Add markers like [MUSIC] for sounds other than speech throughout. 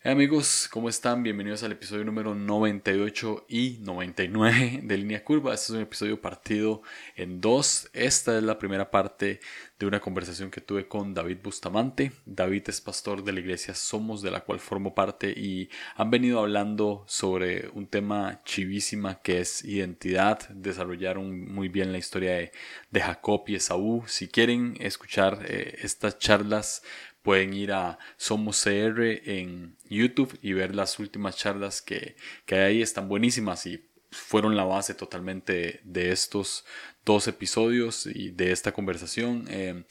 Hey amigos, ¿cómo están? Bienvenidos al episodio número 98 y 99 de Línea Curva. Este es un episodio partido en dos. Esta es la primera parte de una conversación que tuve con David Bustamante. David es pastor de la iglesia Somos, de la cual formo parte, y han venido hablando sobre un tema chivísima que es identidad. Desarrollaron muy bien la historia de, Jacob y Esaú. Si quieren escuchar eh, estas charlas, pueden ir a Somos CR en YouTube y ver las últimas charlas que, que hay ahí. Están buenísimas y fueron la base totalmente de estos dos episodios y de esta conversación. Eh,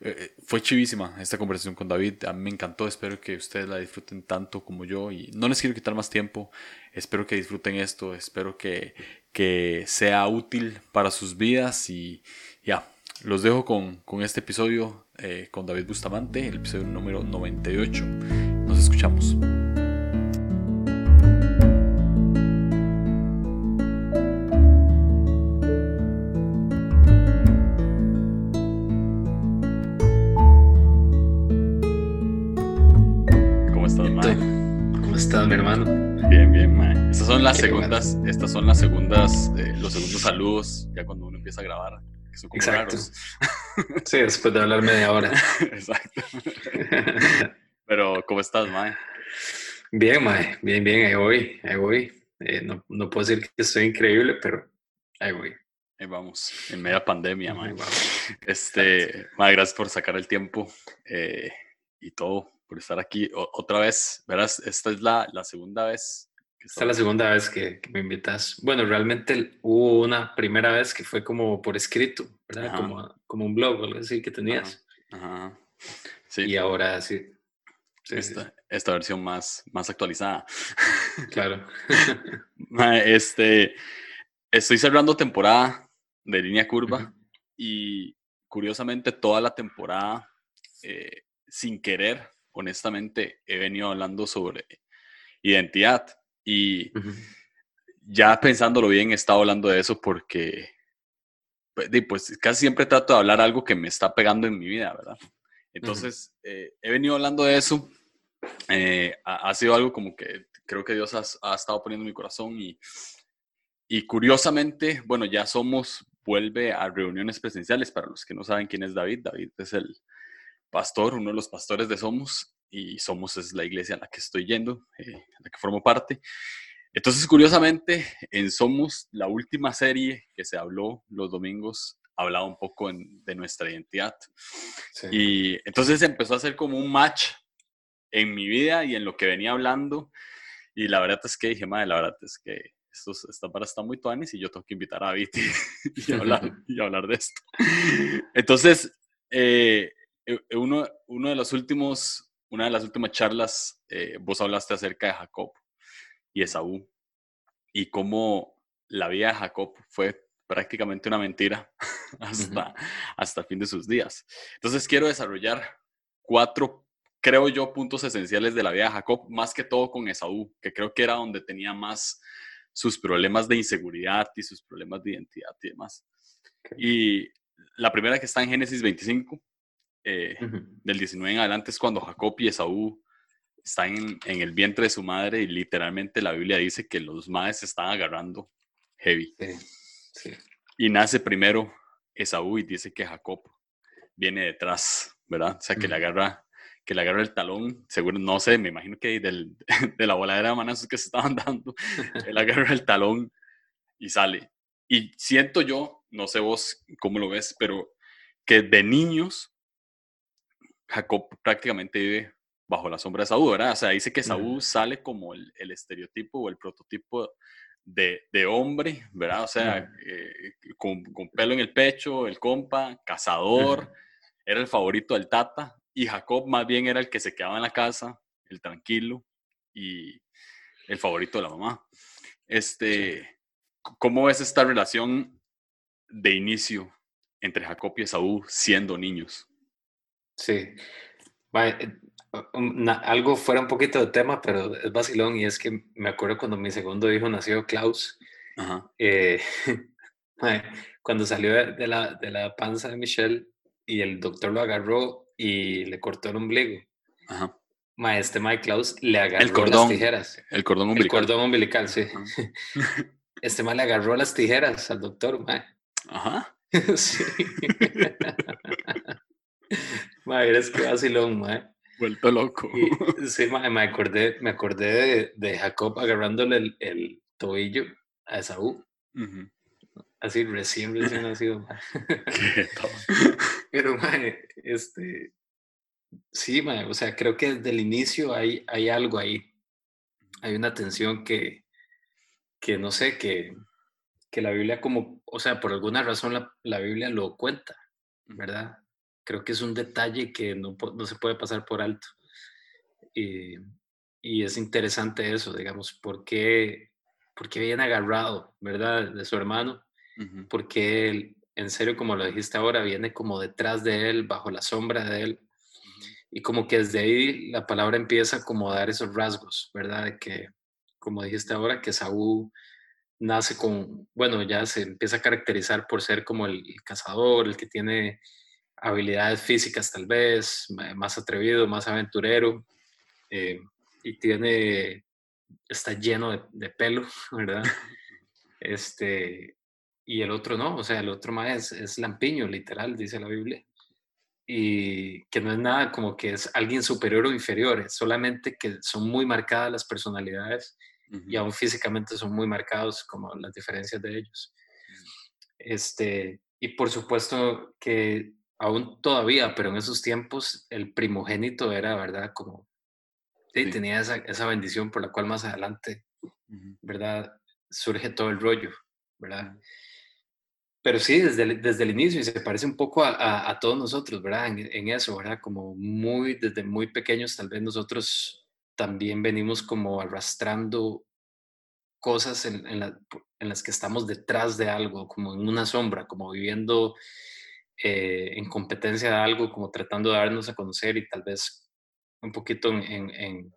eh, fue chivísima esta conversación con David. A mí me encantó. Espero que ustedes la disfruten tanto como yo. Y no les quiero quitar más tiempo. Espero que disfruten esto. Espero que, que sea útil para sus vidas. Y ya, los dejo con, con este episodio eh, con David Bustamante, el episodio número 98. Nos escuchamos. ¿Cómo estás, Mae? ¿Cómo estás, mi hermano? Bien, bien, Mae. Estas son las segundas, estas son las segundas, eh, los segundos saludos, ya cuando uno empieza a grabar. Exacto. Sí, después de hablar media hora. [LAUGHS] Exacto. Pero, ¿cómo estás, Mae? Bien, Mae. Bien, bien. Ahí voy. Ahí voy. Eh, no, no, puedo decir que estoy increíble, pero ahí voy. Ahí vamos. En media pandemia, Mae. Este, Mae, gracias por sacar el tiempo eh, y todo, por estar aquí otra vez. Verás, esta es la, la segunda vez esta es la segunda vez que, me invitas. Bueno, realmente hubo una primera vez que fue como por escrito, ¿verdad? Como, como, un blog o algo así que tenías. Ajá. Sí. Y ahora sí. esta, esta, versión más, más actualizada. [LAUGHS] Claro. [LAUGHS] este, estoy cerrando temporada de línea curva y curiosamente toda la temporada, eh, sin querer, honestamente, he venido hablando sobre identidad y ya pensándolo bien, he estado hablando de eso porque, pues, pues, casi siempre trato de hablar algo que me está pegando en mi vida, ¿verdad? Entonces, eh, he venido hablando de eso. Eh, ha, sido algo como que creo que Dios ha, estado poniendo en mi corazón y, y curiosamente, bueno, ya somos, vuelve a reuniones presenciales. Para los que no saben quién es David, David es el pastor, uno de los pastores de Somos, y Somos es la iglesia a la que estoy yendo, eh, a la que formo parte. Entonces, curiosamente, en Somos, la última serie que se habló los domingos, hablaba un poco de nuestra identidad. Y entonces empezó a ser como un match en mi vida y en lo que venía hablando. Y la verdad es que dije, madre, la verdad es que esto, esta para está muy tuanis y yo tengo que invitar a Viti [LAUGHS] y, hablar, [LAUGHS] y hablar de esto. Entonces, eh, e, uno, uno de los últimos una de las últimas charlas, eh, vos hablaste acerca de Jacob y Esaú y cómo la vida de Jacob fue prácticamente una mentira [LAUGHS] hasta, hasta el fin de sus días. Entonces quiero desarrollar cuatro, creo yo, puntos esenciales de la vida de Jacob, más que todo con Esaú, que creo que era donde tenía más sus problemas de inseguridad y sus problemas de identidad y demás. Y la primera que está en Génesis 25, eh, del 19 en adelante es cuando Jacob y Esaú están en, el vientre de su madre y literalmente la Biblia dice que los madres se están agarrando heavy. Y nace primero Esaú y dice que Jacob viene detrás, ¿verdad? O sea, que le agarra que le agarra el talón, seguro, no sé, me imagino que del, [LAUGHS] de la voladera de manazos que se estaban dando, [LAUGHS] él agarra el talón y sale. Y siento yo, no sé vos cómo lo ves, pero que de niños Jacob prácticamente vive bajo la sombra de Saúl, ¿verdad? O sea, dice que Saúl sale como el, estereotipo o el prototipo de, hombre, ¿verdad? O sea, eh, con, pelo en el pecho, el compa, cazador, era el favorito del tata, y Jacob más bien era el que se quedaba en la casa, el tranquilo y el favorito de la mamá. Este, ¿Cómo ves esta relación de inicio entre Jacob y Saúl siendo niños? Sí. Eh, algo fuera un poquito de tema, pero es vacilón y es que me acuerdo cuando mi segundo hijo nació, Klaus, eh, [LAUGHS] cuando salió de la, de la panza de Michelle y el doctor lo agarró y le cortó el ombligo. Ma, este Mike Klaus le agarró el cordón, las tijeras. El cordón umbilical. El cordón umbilical, sí. [LAUGHS] Este ma le agarró las tijeras al doctor, ma. Ajá. [LAUGHS] sí. Eres que vacilón. Vuelto loco. sí, me acordé, me acordé de, Jacob agarrándole el, tobillo a Esaú. Así recién, recién nacido, ma. [LAUGHS] Pero, este, Sí, o sea, creo que desde el inicio hay, hay algo ahí. Hay una tensión que, que no sé, que, que la Biblia como, o sea, por alguna razón la, la Biblia lo cuenta, ¿verdad? Creo que es un detalle que no, no se puede pasar por alto. Y, y, es interesante eso, digamos, ¿por qué, por qué viene agarrado, ¿verdad? De su hermano, porque él, en serio, como lo dijiste ahora, viene como detrás de él, bajo la sombra de él, y como que desde ahí la palabra empieza como a dar esos rasgos, ¿verdad? De que, como dijiste ahora, que Saúl nace con, bueno, ya se empieza a caracterizar por ser como el, cazador, el que tiene habilidades físicas tal vez, más atrevido, más aventurero, eh, y tiene, está lleno de, pelo, [LAUGHS] ¿verdad? Este, y el otro no, o sea, el otro más es, es lampiño, literal, dice la Biblia y que no es nada como que es alguien superior o inferior, es solamente que son muy marcadas las personalidades y aún físicamente son muy marcados como las diferencias de ellos. Este, y por supuesto que aún todavía, pero en esos tiempos el primogénito era, ¿verdad? Como sí, tenía esa, esa, bendición por la cual más adelante, ¿verdad? Surge todo el rollo, ¿verdad? Pero sí, desde el, desde el inicio, y se parece un poco a, a, todos nosotros, ¿verdad? En, eso, ¿verdad? Como muy, desde muy pequeños, tal vez nosotros también venimos como arrastrando cosas en, en, en las que estamos detrás de algo, como en una sombra, como viviendo eh, en competencia de algo, como tratando de darnos a conocer y tal vez un poquito en, en,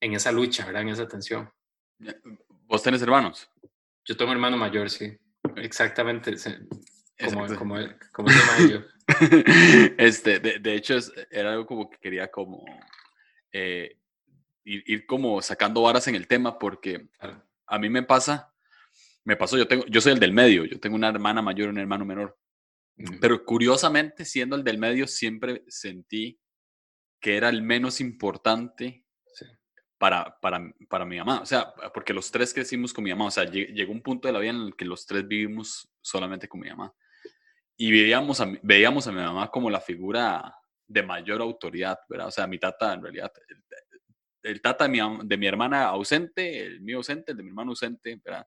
en esa lucha, ¿verdad? En esa tensión. ¿Vos tenés hermanos? Yo tengo un hermano mayor, sí. Exactamente, como, como, como yo. [LAUGHS] Este, de, de, hecho, era algo como que quería como eh, ir, como sacando varas en el tema, porque a mí me pasa, me pasó, yo, tengo, yo soy el del medio, yo tengo una hermana mayor y un hermano menor, pero curiosamente, siendo el del medio, siempre sentí que era el menos importante para, para, para, mi mamá. O sea, porque los tres crecimos con mi mamá. O sea, llegó un punto de la vida en el que los tres vivimos solamente con mi mamá. Y veíamos a, veíamos a mi mamá como la figura de mayor autoridad, ¿verdad? O sea, mi tata, en realidad, el, tata de mi, de mi, hermana ausente, el mío ausente, el de mi hermano ausente, ¿verdad?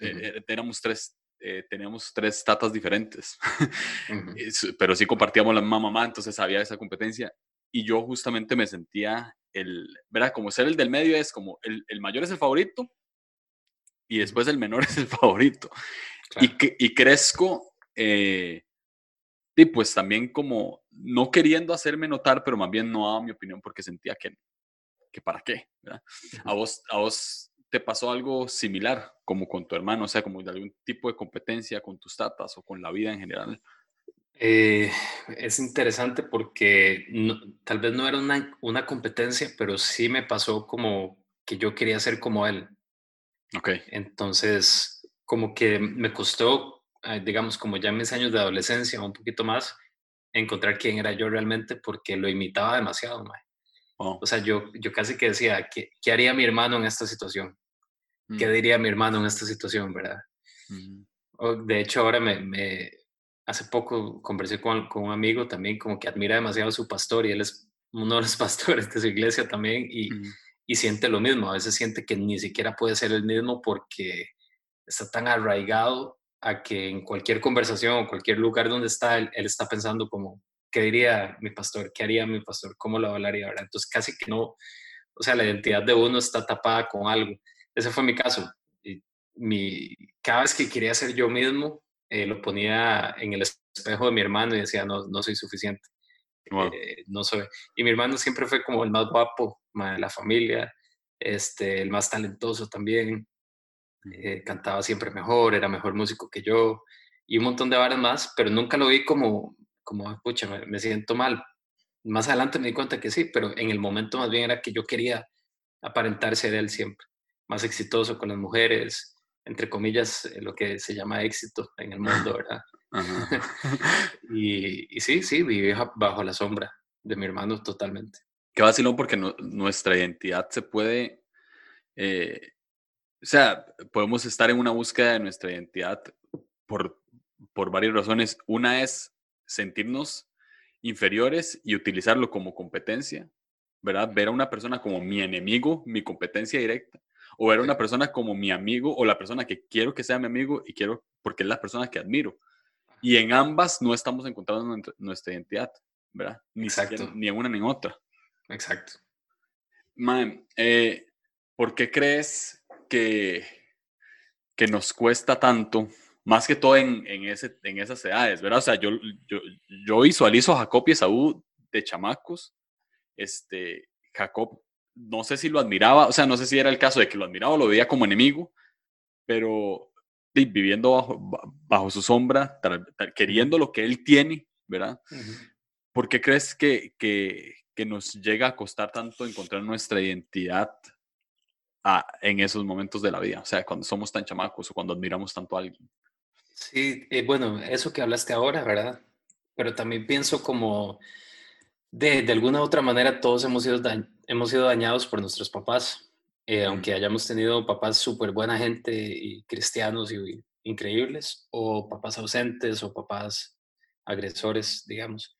Uh tres, eh, teníamos tres tatas diferentes, [LAUGHS] pero sí compartíamos la misma mamá, entonces había esa competencia. Y yo justamente me sentía el, ¿verdad? Como ser el del medio es como el, el mayor es el favorito y después el menor [LAUGHS] es el favorito. Y, que, y crezco, eh, y pues también como no queriendo hacerme notar, pero más bien no daba mi opinión porque sentía que, que para qué. ¿verdad? A, vos, a vos te pasó algo similar como con tu hermano, o sea, como de algún tipo de competencia con tus tatas o con la vida en general. Eh, es interesante porque tal vez no era una, una, competencia, pero sí me pasó como que yo quería ser como él. Ok. Entonces, como que me costó, eh, digamos, como ya en mis años de adolescencia, un poquito más, encontrar quién era yo realmente porque lo imitaba demasiado. O sea, yo, yo casi que decía, ¿qué, ¿qué, haría mi hermano en esta situación? ¿Qué diría mi hermano en esta situación, verdad? De hecho, ahora me, me hace poco conversé con, con, un amigo también como que admira demasiado a su pastor y él es uno de los [LAUGHS] pastores de su iglesia también y, y, siente lo mismo, a veces siente que ni siquiera puede ser el mismo porque está tan arraigado a que en cualquier conversación o cualquier lugar donde está, él, él está pensando como, ¿qué diría mi pastor? ¿Qué haría mi pastor? ¿Cómo lo hablaría? ¿verdad? Entonces casi que no, o sea, la identidad de uno está tapada con algo. Ese fue mi caso. Y mi, cada vez que quería ser yo mismo, eh, lo ponía en el espejo de mi hermano y decía, no, no soy suficiente. Eh, no soy. Y mi hermano siempre fue como el más guapo de la familia, este, el más talentoso también. Eh, cantaba siempre mejor, era mejor músico que yo y un montón de varas más, pero nunca lo vi como, como pucha, me, siento mal más adelante me di cuenta que sí, pero en el momento más bien era que yo quería aparentar ser él siempre, más exitoso con las mujeres, entre comillas, eh, lo que se llama éxito en el mundo, [LAUGHS] ¿verdad? [LAUGHS] y, y, sí, sí, viví bajo la sombra de mi hermano totalmente. Qué vacilón porque nuestra identidad se puede, eh, o sea, podemos estar en una búsqueda de nuestra identidad por, por varias razones. Una es sentirnos inferiores y utilizarlo como competencia, ¿verdad? Ver a una persona como mi enemigo, mi competencia directa, o ver a una persona como mi amigo o la persona que quiero que sea mi amigo y quiero porque es la persona que admiro. Y en ambas no estamos encontrando nuestra identidad, ¿verdad? Ni, Exacto. ni en una ni en otra. Exacto. Man, eh, ¿por qué crees que, que nos cuesta tanto más que todo en, en, ese, en esas edades, ¿verdad? O sea, yo, yo, yo visualizo a Jacob y Esaú de chamacos. Este, Jacob, no sé si lo admiraba, o sea, no sé si era el caso de que lo admiraba o lo veía como enemigo, pero viviendo bajo, bajo su sombra, queriendo lo que él tiene, ¿verdad? ¿Por qué crees que, que, que, nos llega a costar tanto encontrar nuestra identidad en esos momentos de la vida? O sea, cuando somos tan chamacos o cuando admiramos tanto a alguien. Sí, eh, bueno, eso que hablaste ahora, ¿verdad? Pero también pienso como de, de alguna u otra manera todos hemos sido, hemos sido dañados por nuestros papás, eh, aunque hayamos tenido papás súper buena gente y cristianos y, increíbles, o papás ausentes o papás agresores, digamos.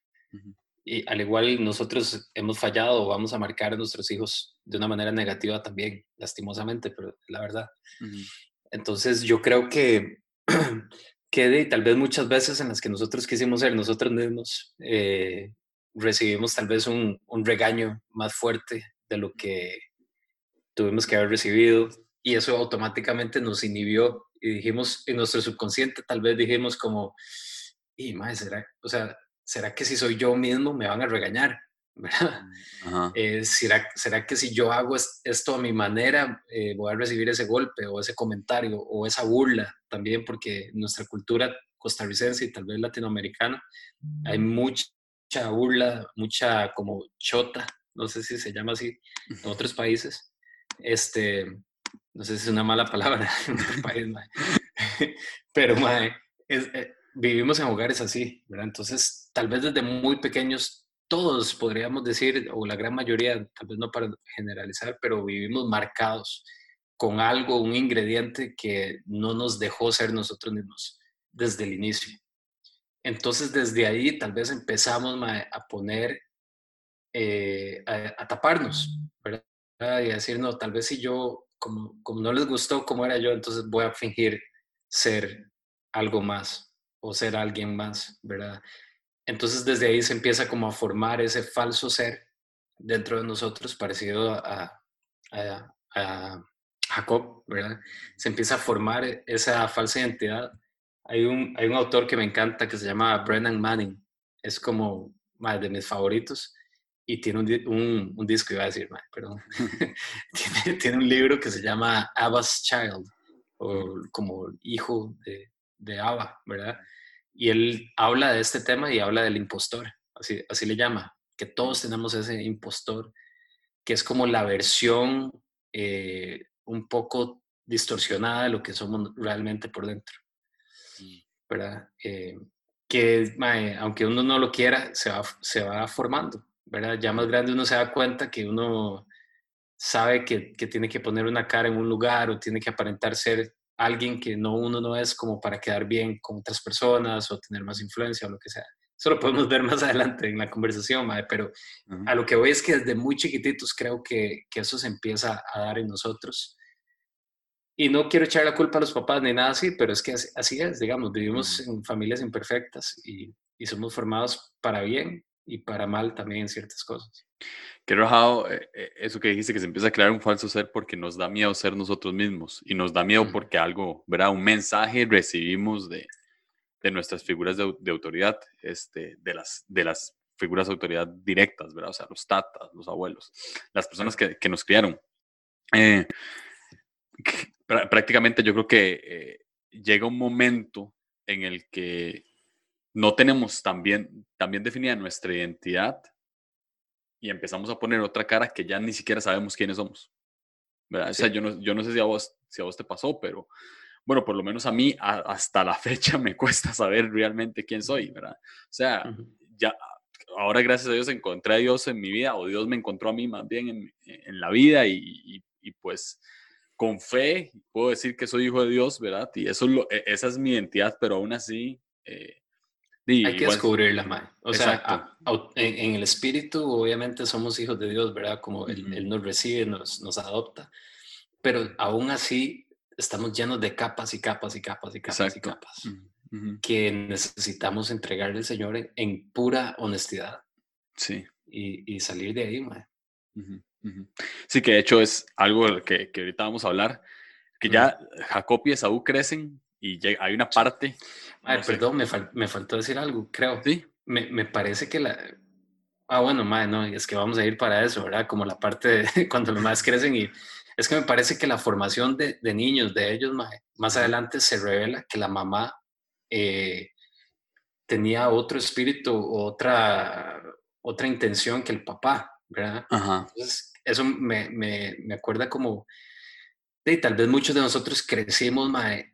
Y al igual nosotros hemos fallado o vamos a marcar a nuestros hijos de una manera negativa también, lastimosamente, pero la verdad. Entonces yo creo que [CLEARS THROAT] que tal vez muchas veces en las que nosotros quisimos ser nosotros mismos, eh, recibimos tal vez un, un, regaño más fuerte de lo que tuvimos que haber recibido y eso automáticamente nos inhibió y dijimos en nuestro subconsciente tal vez dijimos como y más será o sea será que si soy yo mismo me van a regañar [LAUGHS] ¿verdad? Mm, eh, ¿será, ¿será, que si yo hago esto a mi manera eh, voy a recibir ese golpe o ese comentario o esa burla también? Porque nuestra cultura costarricense y tal vez latinoamericana hay mucha burla, mucha como chota, no sé si se llama así en otros países. Este, no sé si es una mala palabra [LAUGHS] en otro país, [LAUGHS] pero eh, vivimos en hogares así, ¿verdad? Entonces, tal vez desde muy pequeños todos podríamos decir, o la gran mayoría, tal vez no para generalizar, pero vivimos marcados con algo, un ingrediente que no nos dejó ser nosotros mismos desde el inicio. Entonces, desde ahí tal vez empezamos a poner, eh, a, taparnos, ¿verdad? Y a decir, no, tal vez si yo, como, como no les gustó cómo era yo, entonces voy a fingir ser algo más o ser alguien más, ¿verdad? Entonces desde ahí se empieza como a formar ese falso ser dentro de nosotros parecido a, Jacob, ¿verdad? Se empieza a formar esa falsa identidad. Hay un, hay un autor que me encanta que se llama Brennan Manning, es como de mis favoritos y tiene un, un, disco, iba a decir, perdón, [LAUGHS] [LAUGHS] tiene, tiene, un libro que se llama Abba's Child, o como hijo de, de Abba, ¿verdad? Y él habla de este tema y habla del impostor, así, así le llama, que todos tenemos ese impostor, que es como la versión eh, un poco distorsionada de lo que somos realmente por dentro. ¿Verdad? Eh, que aunque uno no lo quiera, se va, se va formando, ¿verdad? Ya más grande uno se da cuenta que uno sabe que, que, tiene que poner una cara en un lugar o tiene que aparentar ser alguien que no uno no es como para quedar bien con otras personas o tener más influencia o lo que sea. Eso lo podemos ver más [LAUGHS] adelante en la conversación, pero a lo que voy es que desde muy chiquititos creo que, que, eso se empieza a dar en nosotros. Y no quiero echar la culpa a los papás ni nada así, pero es que así, es, digamos, vivimos en familias imperfectas y, y somos formados para bien y para mal también en ciertas cosas. Qué rajado eh, eh, eso que dijiste, que se empieza a crear un falso ser porque nos da miedo ser nosotros mismos y nos da miedo porque algo, ¿verdad? Un mensaje recibimos de, de nuestras figuras de, de, autoridad, este, de, las, de las figuras de autoridad directas, ¿verdad? O sea, los tatas, los abuelos, las personas que, que nos criaron. Eh, prácticamente yo creo que llega un momento en el que no tenemos tan bien, tan bien definida nuestra identidad y empezamos a poner otra cara que ya ni siquiera sabemos quiénes somos. ¿verdad? O sea, yo no, yo no sé si a, vos, si a vos te pasó, pero bueno, por lo menos a mí hasta la fecha [LAUGHS] me cuesta saber realmente quién soy, ¿verdad? O sea, ya ahora gracias a Dios encontré a Dios en mi vida, o Dios me encontró a mí más bien en, en la vida y, y, pues con fe puedo decir que soy hijo de Dios, ¿verdad? Y eso lo, e, esa es mi identidad, pero aún así... Eh, hay que descubrirla, más. O sea, en, el espíritu, obviamente somos hijos de Dios, ¿verdad? Como él, nos recibe, nos, nos adopta. Pero aún así, estamos llenos de capas y capas y capas y capas y capas que necesitamos entregarle al Señor en, pura honestidad. Sí. Y, salir de ahí, mae. Sí, que de hecho es algo que, que ahorita vamos a hablar, que ya Jacob y Esaú crecen y hay una parte... perdón, me, me, faltó decir algo, creo. Sí. Me, me parece que la... Ah, bueno, mae, no, es que vamos a ir para eso, ¿verdad? Como la parte de [LAUGHS] cuando los más crecen y es que me parece que la formación de, niños de ellos más, adelante se revela que la mamá eh, tenía otro espíritu, otra, otra intención que el papá, ¿verdad? Entonces, eso me, me, me, acuerda como, de, tal vez muchos de nosotros crecimos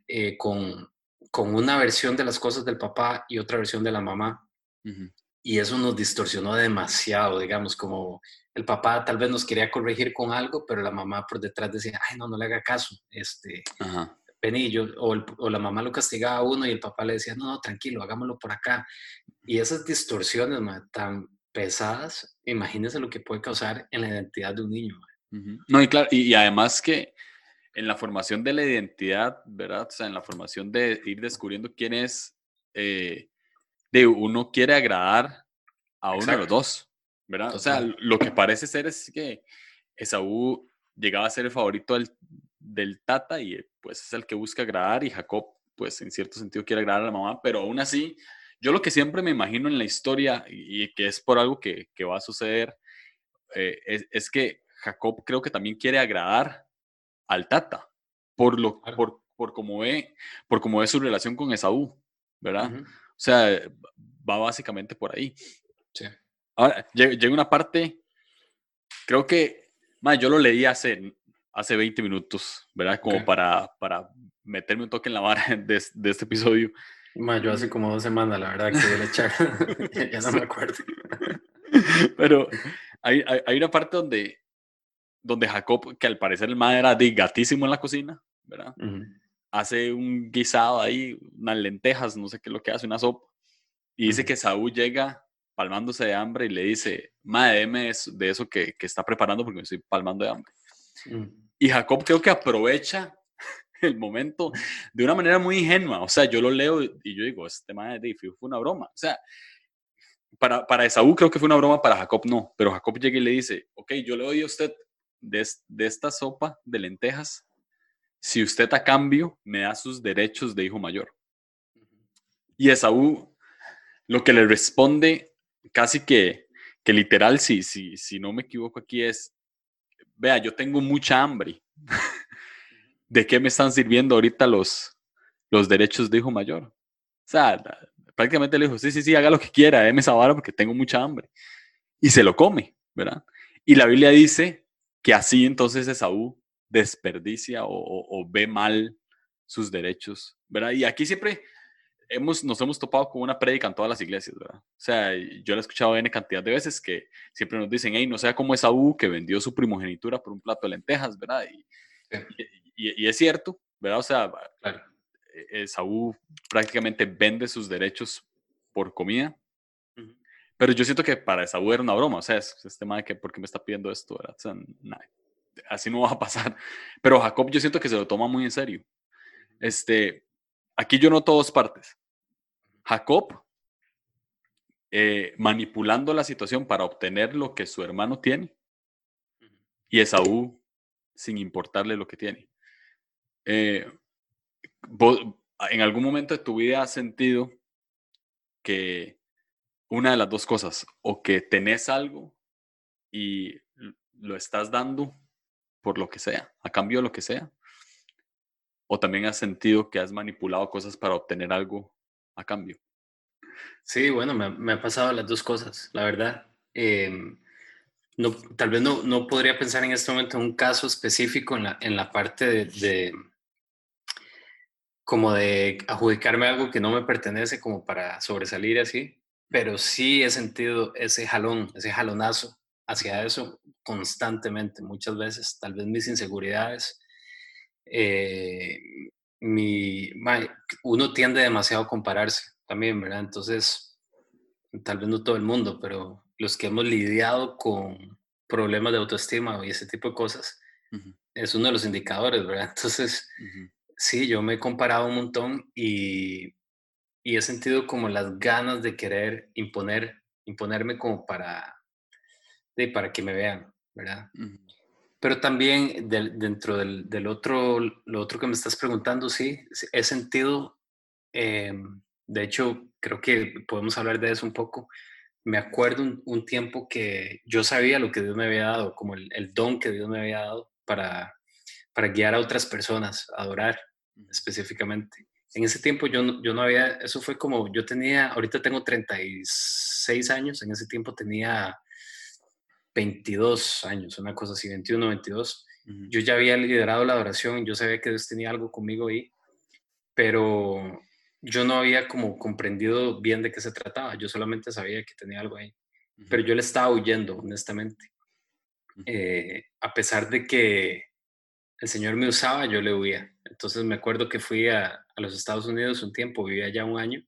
eh, con, con una versión de las cosas del papá y otra versión de la mamá. Y eso nos distorsionó demasiado, digamos, como el papá tal vez nos quería corregir con algo, pero la mamá por detrás decía, ay, no, no le haga caso, este, penillo, o, o, la mamá lo castigaba a uno y el papá le decía, no, no, tranquilo, hagámoslo por acá. Y esas distorsiones tan pesadas, imagínense lo que puede causar en la identidad de un niño. No, y claro, y, además que en la formación de la identidad, ¿verdad? O sea, en la formación de ir descubriendo quién es, eh, de uno quiere agradar a uno de los dos. ¿verdad? O sea, lo que parece ser es que Esaú llegaba a ser el favorito del, del Tata y pues es el que busca agradar y Jacob pues en cierto sentido quiere agradar a la mamá, pero aún así, yo lo que siempre me imagino en la historia y, que es por algo que, que va a suceder, eh, es, es, que Jacob creo que también quiere agradar al Tata por, lo, por, por, cómo ve, por cómo ve su relación con Esaú, ¿verdad? O sea, va básicamente por ahí. Sí. Ahora, llega una parte, creo que, yo lo leí hace, hace 20 minutos, ¿verdad? Como para, para meterme un toque en la vara [LAUGHS] de, este episodio. Yo hace como dos semanas, la verdad, que a echar. [LAUGHS] [LAUGHS] ya no me acuerdo. Pero hay, hay, una parte donde, donde Jacob, que al parecer el madre era de gatísimo en la cocina, ¿verdad? Hace un guisado ahí, unas lentejas, no sé qué es lo que hace, una sopa. Y dice que Saúl llega palmándose de hambre y le dice, madre, deme de eso que, que, está preparando porque me estoy palmando de hambre. Mm. Y Jacob creo que aprovecha el momento de una manera muy ingenua. O sea, yo lo leo y yo digo, este madre fue una broma. O sea, para, para Esaú creo que fue una broma, para Jacob no. Pero Jacob llega y le dice, ok, yo le doy a usted de, de esta sopa de lentejas si usted a cambio me da sus derechos de hijo mayor. Y Esaú lo que le responde casi que, que literal, si, si, si no me equivoco aquí, es, vea, yo tengo mucha hambre. ¿De qué me están sirviendo ahorita los, los derechos de hijo mayor? O sea, prácticamente le dijo, sí, sí, sí, haga lo que quiera, déme esa vara porque tengo mucha hambre. Y se lo come, ¿verdad? Y la Biblia dice que así entonces Esaú desperdicia o, o, o ve mal sus derechos, ¿verdad? Y aquí siempre hemos, nos hemos topado con una prédica en todas las iglesias, ¿verdad? O sea, yo la he escuchado N cantidad de veces que siempre nos dicen, hey, no sea como Esaú que vendió su primogenitura por un plato de lentejas, ¿verdad? Y, y, es cierto, ¿verdad? O sea, claro. E, Esaú prácticamente vende sus derechos por comida. Pero yo siento que para Esaú era una broma, o sea, es este tema de que, ¿por qué me está pidiendo esto? ¿verdad? O sea, así no va a pasar. [LAUGHS] Pero Jacob yo siento que se lo toma muy en serio. Este, aquí yo noto dos partes. Jacob eh, manipulando la situación para obtener lo que su hermano tiene y Esaú sin importarle lo que tiene. Eh, ¿En algún momento de tu vida has sentido que una de las dos cosas, o que tenés algo y lo estás dando por lo que sea, a cambio de lo que sea, o también has sentido que has manipulado cosas para obtener algo a cambio? Sí, bueno, me, me ha pasado las dos cosas, la verdad. Em, no, tal vez no, no podría pensar en este momento en un caso específico en la, en la parte de, como de adjudicarme algo que no me pertenece como para sobresalir así, pero sí he sentido ese jalón, ese jalonazo hacia eso constantemente, muchas veces, tal vez mis inseguridades. Eh, mi, uno tiende demasiado a compararse también, ¿verdad? Entonces, tal vez no todo el mundo, pero los que hemos lidiado con problemas de autoestima y ese tipo de cosas, es uno de los indicadores, ¿verdad? [LAUGHS] Entonces, sí, yo me he comparado un montón y, y, he sentido como las ganas de querer imponer, imponerme como para, de, para que me vean, ¿verdad? Pero también dentro del, del, otro, lo otro que me estás preguntando, sí, he sentido, em, de hecho, creo que podemos hablar de eso un poco, me acuerdo un, tiempo que yo sabía lo que Dios me había dado, como el, don que Dios me había dado para, para guiar a otras personas a adorar específicamente. En ese tiempo yo no, yo no había, eso fue como, yo tenía, ahorita tengo 36 años, en ese tiempo tenía 22 años, una cosa así, 21, 22. Yo ya había liderado la adoración, yo sabía que Dios tenía algo conmigo ahí, pero yo no había como comprendido bien de qué se trataba, yo solamente sabía que tenía algo ahí, pero yo le estaba huyendo, honestamente. Eh, a pesar de que el Señor me usaba, yo le huía. Entonces me acuerdo que fui a, los Estados Unidos un tiempo, vivía allá un año.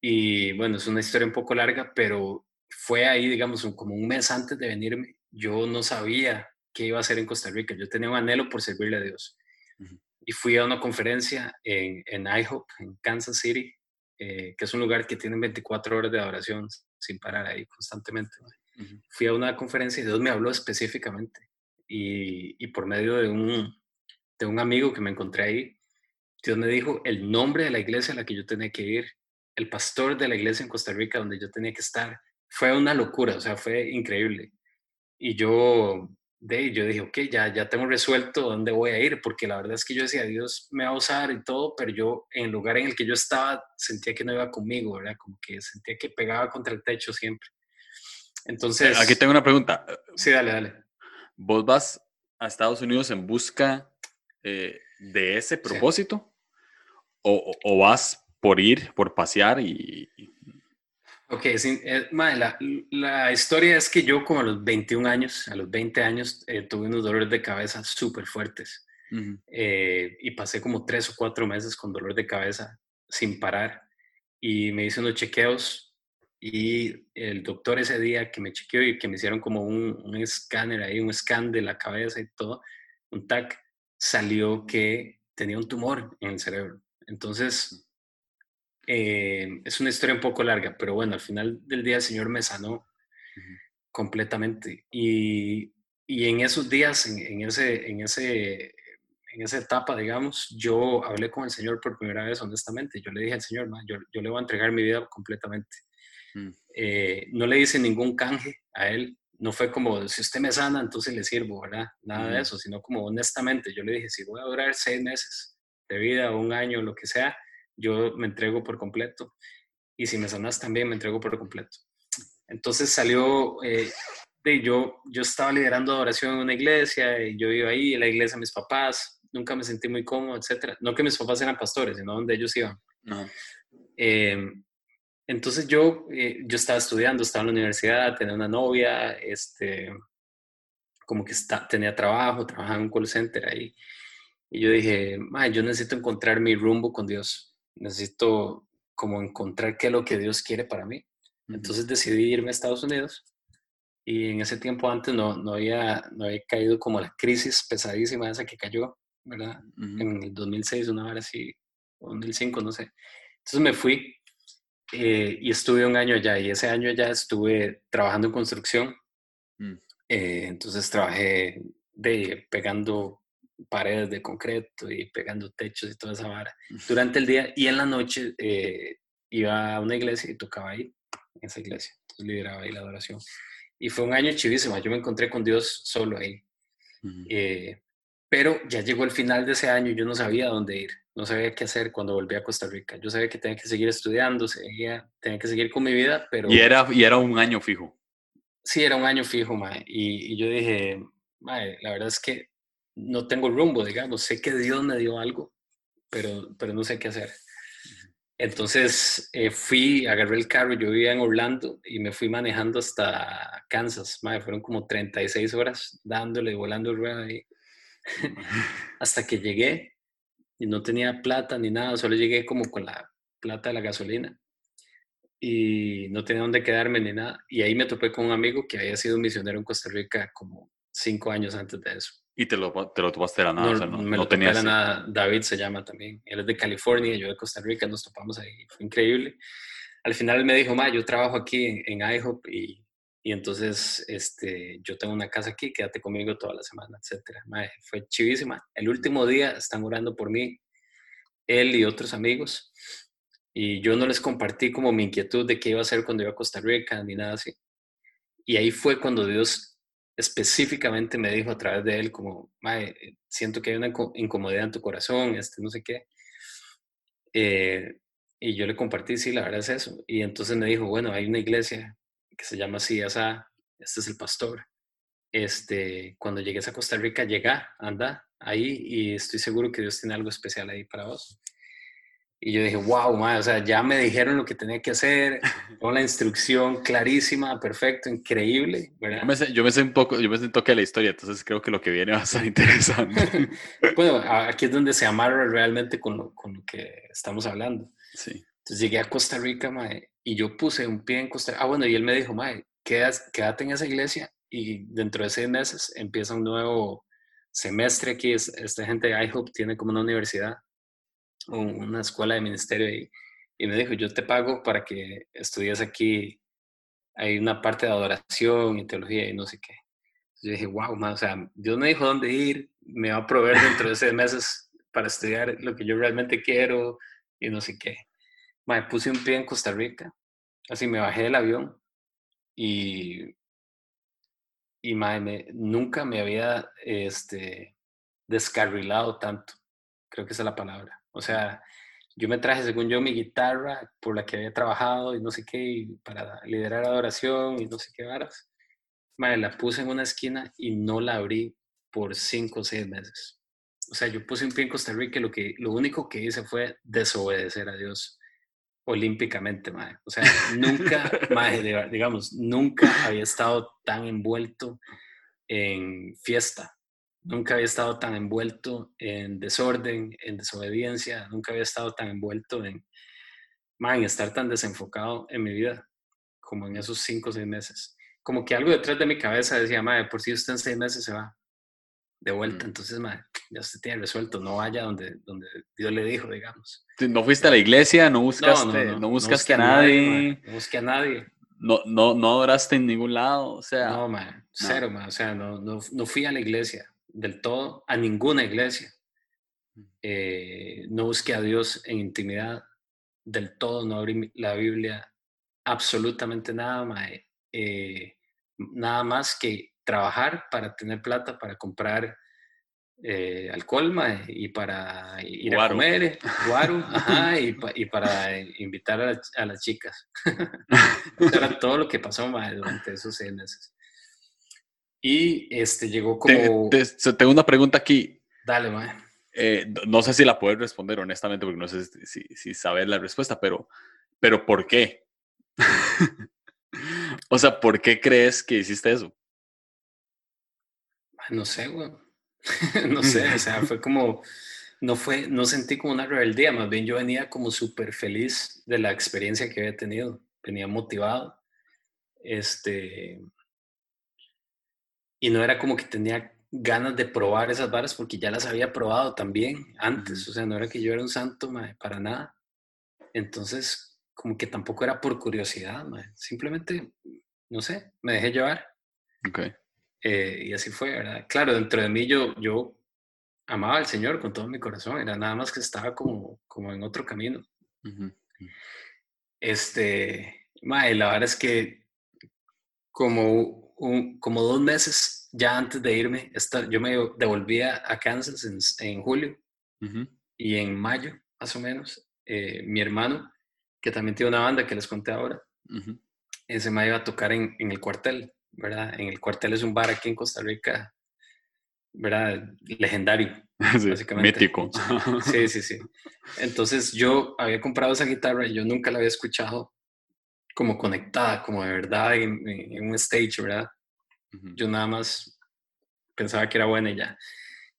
Y bueno, es una historia un poco larga, pero fue ahí, digamos, como un mes antes de venirme. Yo no sabía qué iba a hacer en Costa Rica. Yo tenía un anhelo por servirle a Dios y fui a una conferencia en, en IHOP, en Kansas City, eh, que es un lugar que tiene 24 horas de adoración sin parar ahí constantemente. Fui a una conferencia y Dios me habló específicamente y, y, por medio de un, de un amigo que me encontré ahí, Dios me dijo el nombre de la iglesia a la que yo tenía que ir, el pastor de la iglesia en Costa Rica donde yo tenía que estar. Fue una locura, o sea, fue increíble. Y yo de yo dije, ok, ya, ya tengo resuelto dónde voy a ir, porque la verdad es que yo decía, Dios me va a usar y todo, pero yo en el lugar en el que yo estaba sentía que no iba conmigo, ¿verdad? Como que sentía que pegaba contra el techo siempre. Entonces... Aquí tengo una pregunta. Sí, dale, dale. ¿Vos vas a Estados Unidos en busca eh, de ese propósito? O, o, vas por ir, por pasear y, Ok, eh, la, historia es que yo como a los 21 años, a los 20 años, eh, tuve unos dolores de cabeza súper fuertes eh, y pasé como tres o cuatro meses con dolor de cabeza sin parar y me hice unos chequeos y el doctor ese día que me chequeó y que me hicieron como un, un escáner ahí, un scan de la cabeza y todo, un TAC, salió que tenía un tumor en el cerebro. Entonces eh, es una historia un poco larga, pero bueno, al final del día el Señor me sanó completamente. Y, y, en esos días, en, ese, en, ese, en esa etapa, digamos, yo hablé con el Señor por primera vez, honestamente. Yo le dije al Señor, yo, yo, le voy a entregar mi vida completamente. Mm. Eh, no le hice ningún canje a Él. No fue como, si usted me sana, entonces le sirvo, ¿verdad? Nada de eso, sino como honestamente, yo le dije, si voy a durar seis meses de vida, un año, lo que sea, yo me entrego por completo. Y si me sanas también, me entrego por completo. Entonces salió, eh, de, yo, yo estaba liderando adoración en una iglesia, y yo iba ahí, en la iglesia de mis papás, nunca me sentí muy cómodo, etc. No que mis papás eran pastores, sino donde ellos iban. Entonces yo, eh, yo estaba estudiando, estaba en la universidad, tenía una novia, este, como que está, tenía trabajo, trabajaba en un call center ahí. Y yo dije, yo necesito encontrar mi rumbo con Dios necesito como encontrar qué es lo que Dios quiere para mí. Entonces decidí irme a Estados Unidos y en ese tiempo antes no, no, había, no había caído como la crisis pesadísima esa que cayó, ¿verdad? En el 2006, una hora así, 2005, no sé. Entonces me fui eh, y estuve un año allá y ese año ya estuve trabajando en construcción. Mm. Eh, entonces trabajé de, pegando paredes de concreto y pegando techos y toda esa vara [LAUGHS] durante el día y en la noche eh, iba a una iglesia y tocaba ahí, en esa iglesia, entonces lideraba ahí la adoración. Y fue un año chivísimo, yo me encontré con Dios solo ahí. Pero ya llegó el final de ese año y yo no sabía dónde ir, no sabía qué hacer cuando volví a Costa Rica. Yo sabía que tenía que seguir estudiando, seguía, tenía que seguir con mi vida, pero... Y era, y era un año fijo. Sí, era un año fijo, mae. Y, yo dije, mae, la verdad es que no tengo rumbo, digamos. Sé que Dios me dio algo, pero, pero no sé qué hacer. Entonces eh, fui, agarré el carro, yo vivía en Orlando y me fui manejando hasta Kansas. Mae, fueron como 36 horas dándole, volando rueda ahí. [LAUGHS] hasta que llegué y no tenía plata ni nada, solo llegué como con la plata de la gasolina y no tenía dónde quedarme ni nada. Y ahí me topé con un amigo que había sido misionero en Costa Rica como cinco años antes de eso. ¿Y te lo, te lo topaste de la nada? No, me lo tenía nada. David se llama también. Él es de California, yo de Costa Rica, nos topamos ahí. Fue increíble. Al final me dijo, ma, yo trabajo aquí en, en IHOP y, y, entonces este, yo tengo una casa aquí, quédate conmigo toda la semana, etc. fue chivísima. El último día están orando por mí, él y otros amigos. Y yo no les compartí como mi inquietud de qué iba a hacer cuando iba a Costa Rica ni nada así. Y ahí fue cuando Dios específicamente me dijo a través de él como, Mae, siento que hay una incomodidad en tu corazón, este, no sé qué. Eh, y yo le compartí, sí, la verdad es eso. Y entonces me dijo, bueno, hay una iglesia que se llama así, esa, este es el pastor. Este, cuando llegues a Costa Rica, llega, anda ahí y estoy seguro que Dios tiene algo especial ahí para vos. Y yo dije, wow, o sea, ya me dijeron lo que tenía que hacer, [LAUGHS] con la instrucción clarísima, perfecto, increíble, Yo me, sé, yo me sé un poco, yo me sé un toque de la historia, entonces creo que lo que viene va a ser interesante. [LAUGHS] bueno, aquí es donde se amarra realmente con lo, con lo que estamos hablando. Sí. Entonces llegué a Costa Rica, mae, y yo puse un pie en Costa Rica. Ah, bueno, y él me dijo, mae, quédate en esa iglesia y dentro de seis meses empieza un nuevo semestre aquí. Esta gente de IHOP tiene como una universidad una escuela de ministerio y, y, me dijo, yo te pago para que estudies aquí, hay una parte de adoración y teología y no sé qué. Yo dije, wow, o sea, Dios me dijo dónde ir, me va a proveer dentro de seis meses para estudiar lo que yo realmente quiero y no sé qué. Me puse un pie en Costa Rica, así me bajé del avión y, y me, nunca me había este, descarrilado tanto, creo que esa es la palabra. O sea, yo me traje, según yo, mi guitarra por la que había trabajado y no sé qué, para liderar adoración y no sé qué varas. Madre, la puse en una esquina y no la abrí por cinco o seis meses. O sea, yo puse un pie en Costa Rica y lo, que, lo único que hice fue desobedecer a Dios olímpicamente, madre. O sea, nunca, [LAUGHS] madre, digamos, nunca había estado tan envuelto en fiesta Nunca había estado tan envuelto en desorden, en desobediencia, nunca había estado tan envuelto en, man, estar tan desenfocado en mi vida como en esos cinco o seis meses. Como que algo detrás de mi cabeza decía, madre, por si usted en seis meses se va de vuelta, mm. entonces, madre, ya usted tiene resuelto, no vaya donde, donde Dios le dijo, digamos. No fuiste a la iglesia, no buscaste, no, buscaste a nadie. no busqué a nadie. No, no, no adoraste en ningún lado, o sea. No, man, cero, man, o sea, no, no, no fui a la iglesia del todo a ninguna iglesia. Eh, no busqué a Dios en intimidad del todo, no abrí la Biblia, absolutamente nada más, eh, nada más que trabajar para tener plata para comprar eh, alcohol y para ir a comer, guaro, [LAUGHS] y, para invitar a, las chicas. [LAUGHS] era todo lo que pasó durante esos seis meses. Y este, llegó como... tengo una pregunta aquí. Dale, mae. Eh, no sé si la puedes responder honestamente, porque no sé si, si sabes la respuesta, pero, pero ¿por qué? [LAUGHS] o sea, ¿por qué crees que hiciste eso? No sé, güey. [LAUGHS] no sé, o sea, fue como, no fue, no sentí como una rebeldía, más bien yo venía como súper feliz de la experiencia que había tenido, venía motivado, este, y no era como que tenía ganas de probar esas varas porque ya las había probado también antes, o sea, no era que yo era un santo para nada. Entonces, como que tampoco era por curiosidad, simplemente, no sé, me dejé llevar. Okay. Eh, y así fue, ¿verdad? Claro, dentro de mí yo, yo amaba al Señor con todo mi corazón, era nada más que estaba como, como en otro camino. Este, mae, la verdad es que como como dos meses ya antes de irme, yo me devolvía a Kansas en, julio y en mayo, más o menos, eh, mi hermano, que también tiene una banda que les conté ahora, ese me iba a tocar en, el cuartel ¿verdad? En el cuartel es un bar aquí en Costa Rica, ¿verdad? Legendario, [LAUGHS] básicamente. Mítico. [LAUGHS] Sí, sí, sí. Entonces yo había comprado esa guitarra y yo nunca la había escuchado como conectada, como de verdad en, un stage, ¿verdad? Yo nada más pensaba que era buena y ya.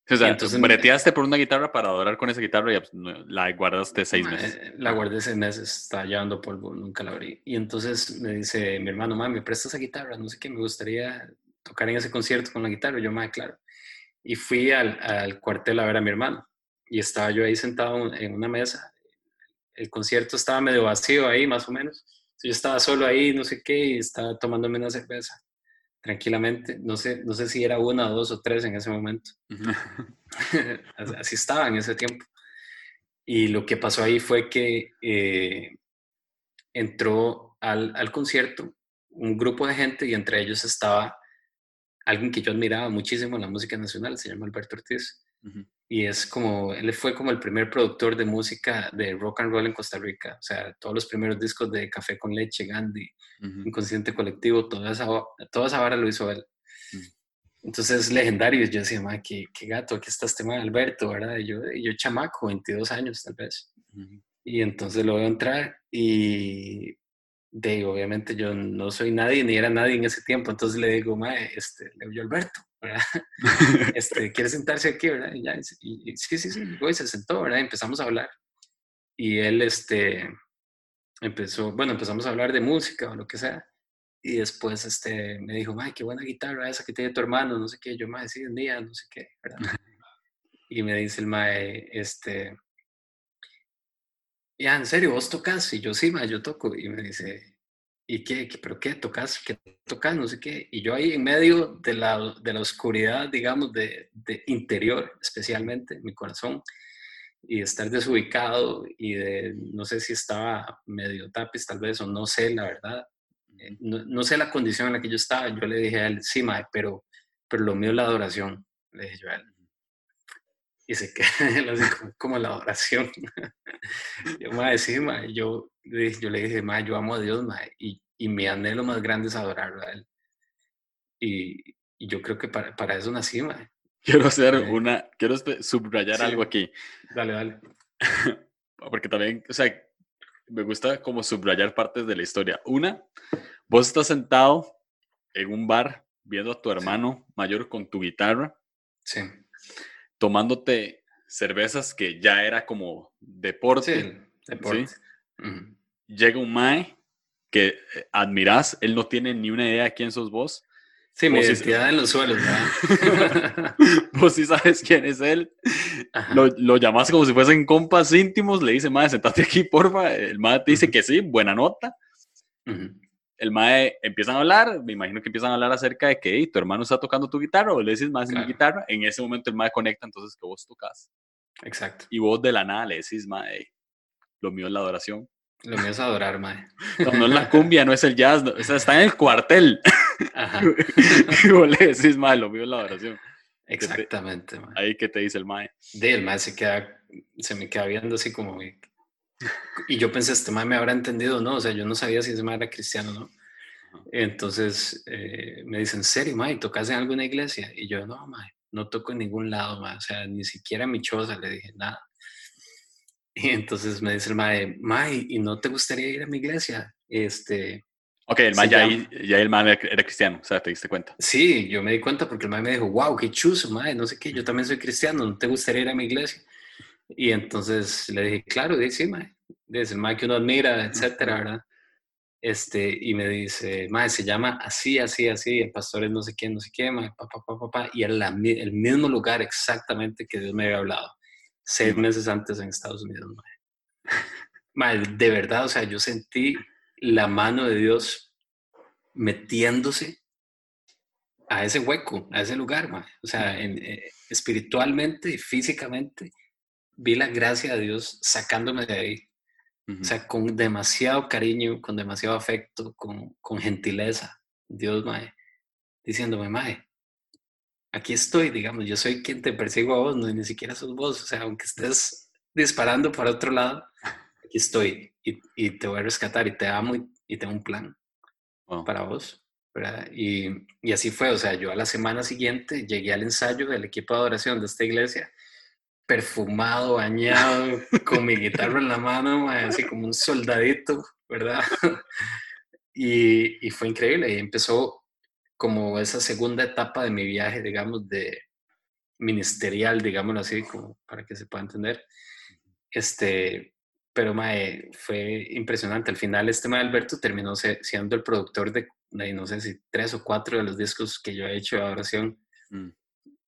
O sea, entonces, breteaste por una guitarra para adorar con esa guitarra y pues, la guardaste seis meses. La guardé seis meses, está llevando polvo, nunca la abrí. Y entonces me dice mi hermano, mami, ¿me prestas esa guitarra? No sé qué, me gustaría tocar en ese concierto con la guitarra. Yo, me claro. Y fui al, al cuartel a ver a mi hermano. Y estaba yo ahí sentado en una mesa. El concierto estaba medio vacío ahí, más o menos. Yo estaba solo ahí, no sé qué, y estaba tomándome una cerveza tranquilamente. No sé, no sé si era una, dos o tres en ese momento. [LAUGHS] Así estaba en ese tiempo. Y lo que pasó ahí fue que eh, entró al, al, concierto un grupo de gente y entre ellos estaba alguien que yo admiraba muchísimo en la música nacional, se llama Alberto Ortiz y es como, él fue como el primer productor de música de rock and roll en Costa Rica, o sea, todos los primeros discos de Café con Leche, Gandhi, Inconsciente Colectivo, toda esa, toda esa vara lo hizo él. Entonces, legendario, yo decía, ma, qué, qué, gato, aquí está este man, Alberto, ¿verdad? Y yo, yo chamaco, 22 años tal vez. Y entonces lo veo entrar y de obviamente yo no soy nadie ni era nadie en ese tiempo, entonces le digo, mae, este, le digo Alberto, ¿verdad? [LAUGHS] este, ¿quiere sentarse aquí, verdad? Y, ya, y, sí, sí, sí, y se sentó, ¿verdad? empezamos a hablar. Y él, este, empezó, bueno, empezamos a hablar de música o lo que sea. Y después, este, me dijo, mae, qué buena guitarra esa que tiene tu hermano, no sé qué. Yo, mae, sí, un día, no sé qué, ¿verdad? [LAUGHS] Y me dice el mae, este, ya, en serio, vos tocas. Y yo, sí, ma, yo toco. Y me dice, ¿y qué? ¿Pero qué tocas? ¿Qué tocas? No sé qué. Y yo ahí en medio de la, de la oscuridad, digamos, de, de interior, especialmente, mi corazón, y estar desubicado y de, no sé si estaba medio tapiz tal vez, o no sé, la verdad. Eh, no, no, sé la condición en la que yo estaba. Yo le dije a él, sí, ma, pero, pero lo mío es la adoración, le dije yo a él y se queda [LAUGHS] como, como, la oración. [LAUGHS] yo, madre, sí, madre, yo, yo le dije, madre, yo amo a Dios, madre, y, y mi anhelo más grande es adorarlo a Él. Y, y yo creo que para, para eso nací, madre. Quiero hacer eh, una, quiero subrayar algo aquí. Dale, dale. [LAUGHS] Porque también, o sea, me gusta como subrayar partes de la historia. Una, vos estás sentado en un bar viendo a tu hermano mayor con tu guitarra. Sí tomándote cervezas que ya era como deporte. Sí, deporte. Llega un Mae que eh, admiras, él no tiene ni una idea de quién sos vos. Sí, mi identidad en los suelos, ¿verdad? [LAUGHS] vos sí sabes quién es él. Lo, lo, llamas como si fuesen compas íntimos, le dice, Mae, sentate aquí, porfa. El Mae te dice que sí, buena nota el mae empiezan a hablar, me imagino que empiezan a hablar acerca de que tu hermano está tocando tu guitarra o le dices más en mi guitarra, en ese momento el mae conecta entonces que vos tocas. Exacto. Y vos de la nada le decís, mae, lo mío es la adoración. Lo mío es adorar, mae. [LAUGHS] No, no es la cumbia, no es el jazz, o sea, está en el cuartel. Ajá. [LAUGHS] y vos le decís, mae, lo mío es la adoración. Exactamente, mae. Ahí que te dice el mae. De el mae se queda, se me queda viendo así como, y yo pensé, este mae me habrá entendido, ¿no? O sea, yo no sabía si ese mae era cristiano, ¿no? Entonces eh, me dicen, ¿en serio, mae? ¿Tocas en alguna iglesia? Y yo, no, mae, no toco en ningún lado, mae. O sea, ni siquiera en mi choza le dije nada. [LAUGHS] Y entonces me dice el mae, mae, ¿y no te gustaría ir a mi iglesia? Este... Ok, el mae ya, ya, el mae era cristiano, o sea, te diste cuenta. Sí, yo me di cuenta porque el mae me dijo, wow, qué chuzo, mae, no sé qué, yo también soy cristiano, ¿no te gustaría ir a mi iglesia? Y entonces le dije, claro, sí, mae. Es el mae que uno admira, etcétera, ¿verdad? Este, y me dice, mae, se llama así, así, así, el pastor es no sé quién, no sé qué, mae, papá, papá, papá, y era el mismo lugar exactamente que Dios me había hablado, seis meses antes en Estados Unidos, mae. mae. de verdad, o sea, yo sentí la mano de Dios metiéndose a ese hueco, a ese lugar, mae. o sea, en, eh, espiritualmente y físicamente, vi la gracia de Dios sacándome de ahí. O sea, con demasiado cariño, con demasiado afecto, con, con gentileza. Dios, mae, diciéndome, mae, aquí estoy, digamos, yo soy quien te persigo a vos, no ni siquiera sos vos. O sea, aunque estés disparando para otro lado, aquí estoy y, y te voy a rescatar y te amo y, tengo un plan para vos. Y, y, así fue, o sea, yo a la semana siguiente llegué al ensayo del equipo de adoración de esta iglesia, perfumado, bañado, [LAUGHS] con mi guitarra en la mano, así como un soldadito, ¿verdad? [LAUGHS] y, y fue increíble, y empezó como esa segunda etapa de mi viaje, digamos, de ministerial, digámoslo así, como para que se pueda entender. Este, pero mae, fue impresionante. Al final, este mae Alberto terminó siendo el productor de, no sé si tres o cuatro de los discos que yo he hecho de adoración. Mm.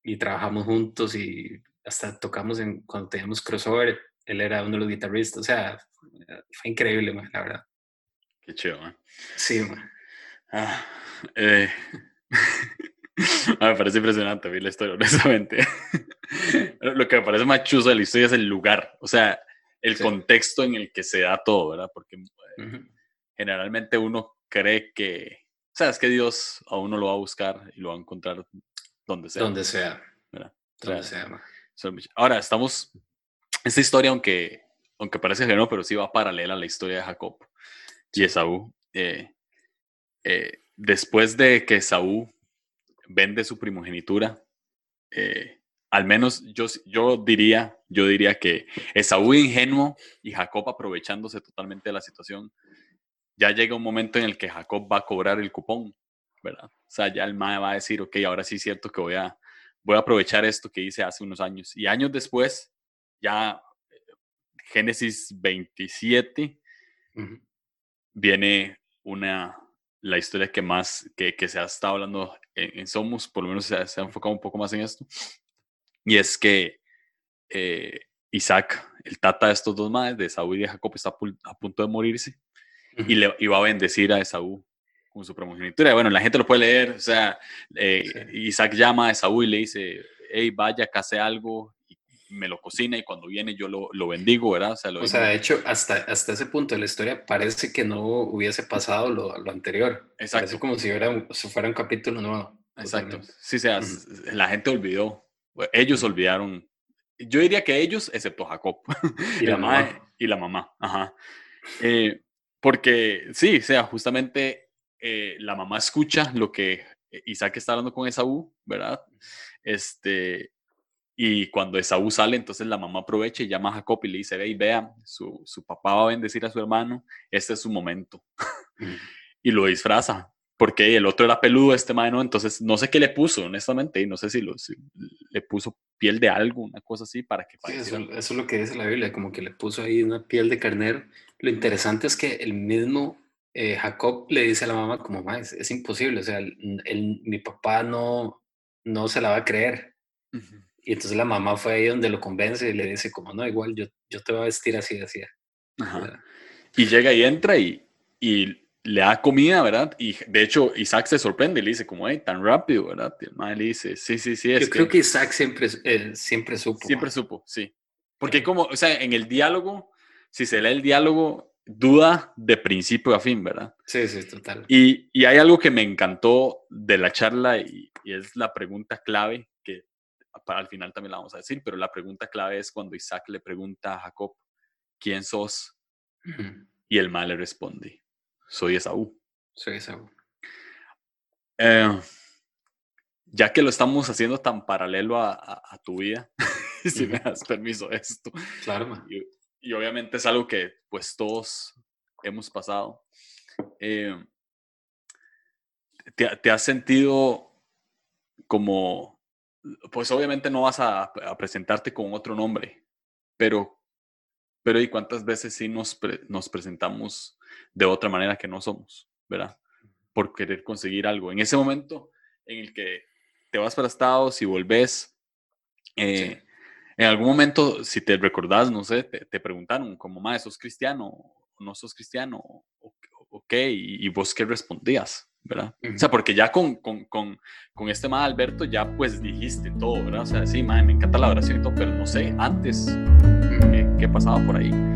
Y trabajamos juntos y hasta tocamos en, cuando teníamos crossover. Él era uno de los guitarristas. O sea, fue increíble, mae, la verdad. Qué chido, man. Sí, man. Ah, eh. [LAUGHS] me parece impresionante mí la historia, honestamente. [LAUGHS] Lo que me parece más chuso de la historia es el lugar. O sea, el contexto en el que se da todo, ¿verdad? Porque eh, generalmente uno cree que, o sea, es que Dios a uno lo va a buscar y lo va a encontrar donde sea. Donde sea. Donde sea. Ahora, estamos, esta historia, aunque, aunque parece que no, pero sí va paralela a la historia de Jacob y Esaú. Eh, eh, después de que Esaú vende su primogenitura, eh, al menos yo, yo diría, yo diría que Esaú ingenuo y Jacob aprovechándose totalmente de la situación, ya llega un momento en el que Jacob va a cobrar el cupón, ¿verdad? O sea, ya el mae va a decir, ok, ahora sí es cierto que voy a, voy a aprovechar esto que hice hace unos años. Y años después, ya Génesis 27, viene una, la historia que más, que, que se ha estado hablando en, Somos, por lo menos se, se ha enfocado un poco más en esto, y es que eh, Isaac, el tata de estos dos madres, de Esaú y de Jacob, está a punto de morirse y le iba a bendecir a Esaú con su primogenitura. Bueno, la gente lo puede leer, o sea, eh, Isaac llama a Esaú y le dice, hey, vaya, case algo, y me lo cocina y cuando viene yo lo, lo bendigo, ¿verdad? O sea, o sea, de hecho, hasta, hasta ese punto de la historia parece que no hubiese pasado lo, lo anterior. Exacto. Parece como si, era, si fuera un capítulo nuevo. Exacto. Sí, sea, la gente olvidó ellos olvidaron, yo diría que ellos, excepto Jacob. [LAUGHS] Y la mamá. Y la mamá, ajá. Eh, porque sí, o sea, justamente eh, la mamá escucha lo que Isaac está hablando con Esaú, ¿verdad? Este, y cuando Esaú sale, entonces la mamá aprovecha y llama a Jacob y le dice, ve y vea, su, su papá va a bendecir a su hermano, este es su momento. [LAUGHS] y lo disfraza, porque el otro era peludo, este mae no, entonces no sé qué le puso, honestamente, y no sé si, lo, le puso piel de algo, una cosa así, para que sí, eso, es lo que dice la Biblia, como que le puso ahí una piel de carnero. Lo interesante es que el mismo eh, Jacob le dice a la mamá como, es, es, imposible, o sea, el, mi papá no, no se la va a creer. Y entonces la mamá fue ahí donde lo convence y le dice como, no, igual yo, yo te voy a vestir así, así. Y llega y entra y, y le da comida, ¿verdad? Y de hecho Isaac se sorprende y le dice como, hey, tan rápido, ¿verdad? Y el madre le dice, sí, sí, sí. Es Yo creo que Isaac siempre, eh, siempre supo. Siempre supo, sí. Porque como, o sea, en el diálogo, si se lee el diálogo, duda de principio a fin, ¿verdad? Sí, sí, total. Y, y hay algo que me encantó de la charla y, es la pregunta clave, que para al final también la vamos a decir, pero la pregunta clave es cuando Isaac le pregunta a Jacob, ¿quién sos? Y el mal le responde, soy Esaú. Soy Esaú. Eh, ya que lo estamos haciendo tan paralelo a, tu vida, [LAUGHS] si me das permiso esto. Claro, y, y, obviamente es algo que pues todos hemos pasado. Eh, te, has sentido como, pues obviamente no vas a, presentarte con otro nombre, pero, pero ¿y cuántas veces sí nos, presentamos de otra manera que no somos, ¿verdad? Por querer conseguir algo. En ese momento en el que te vas para Estados y volvés, eh, en algún momento, si te recordás, no sé, te, preguntaron como, más ¿sos cristiano no sos cristiano? ¿O, qué? Y, vos qué respondías, ¿verdad? O sea, porque ya con, con, con, con este ma Alberto ya pues dijiste todo, ¿verdad? O sea, sí, madre, me encanta la oración y todo, pero no sé, antes, ¿qué, qué pasaba por ahí?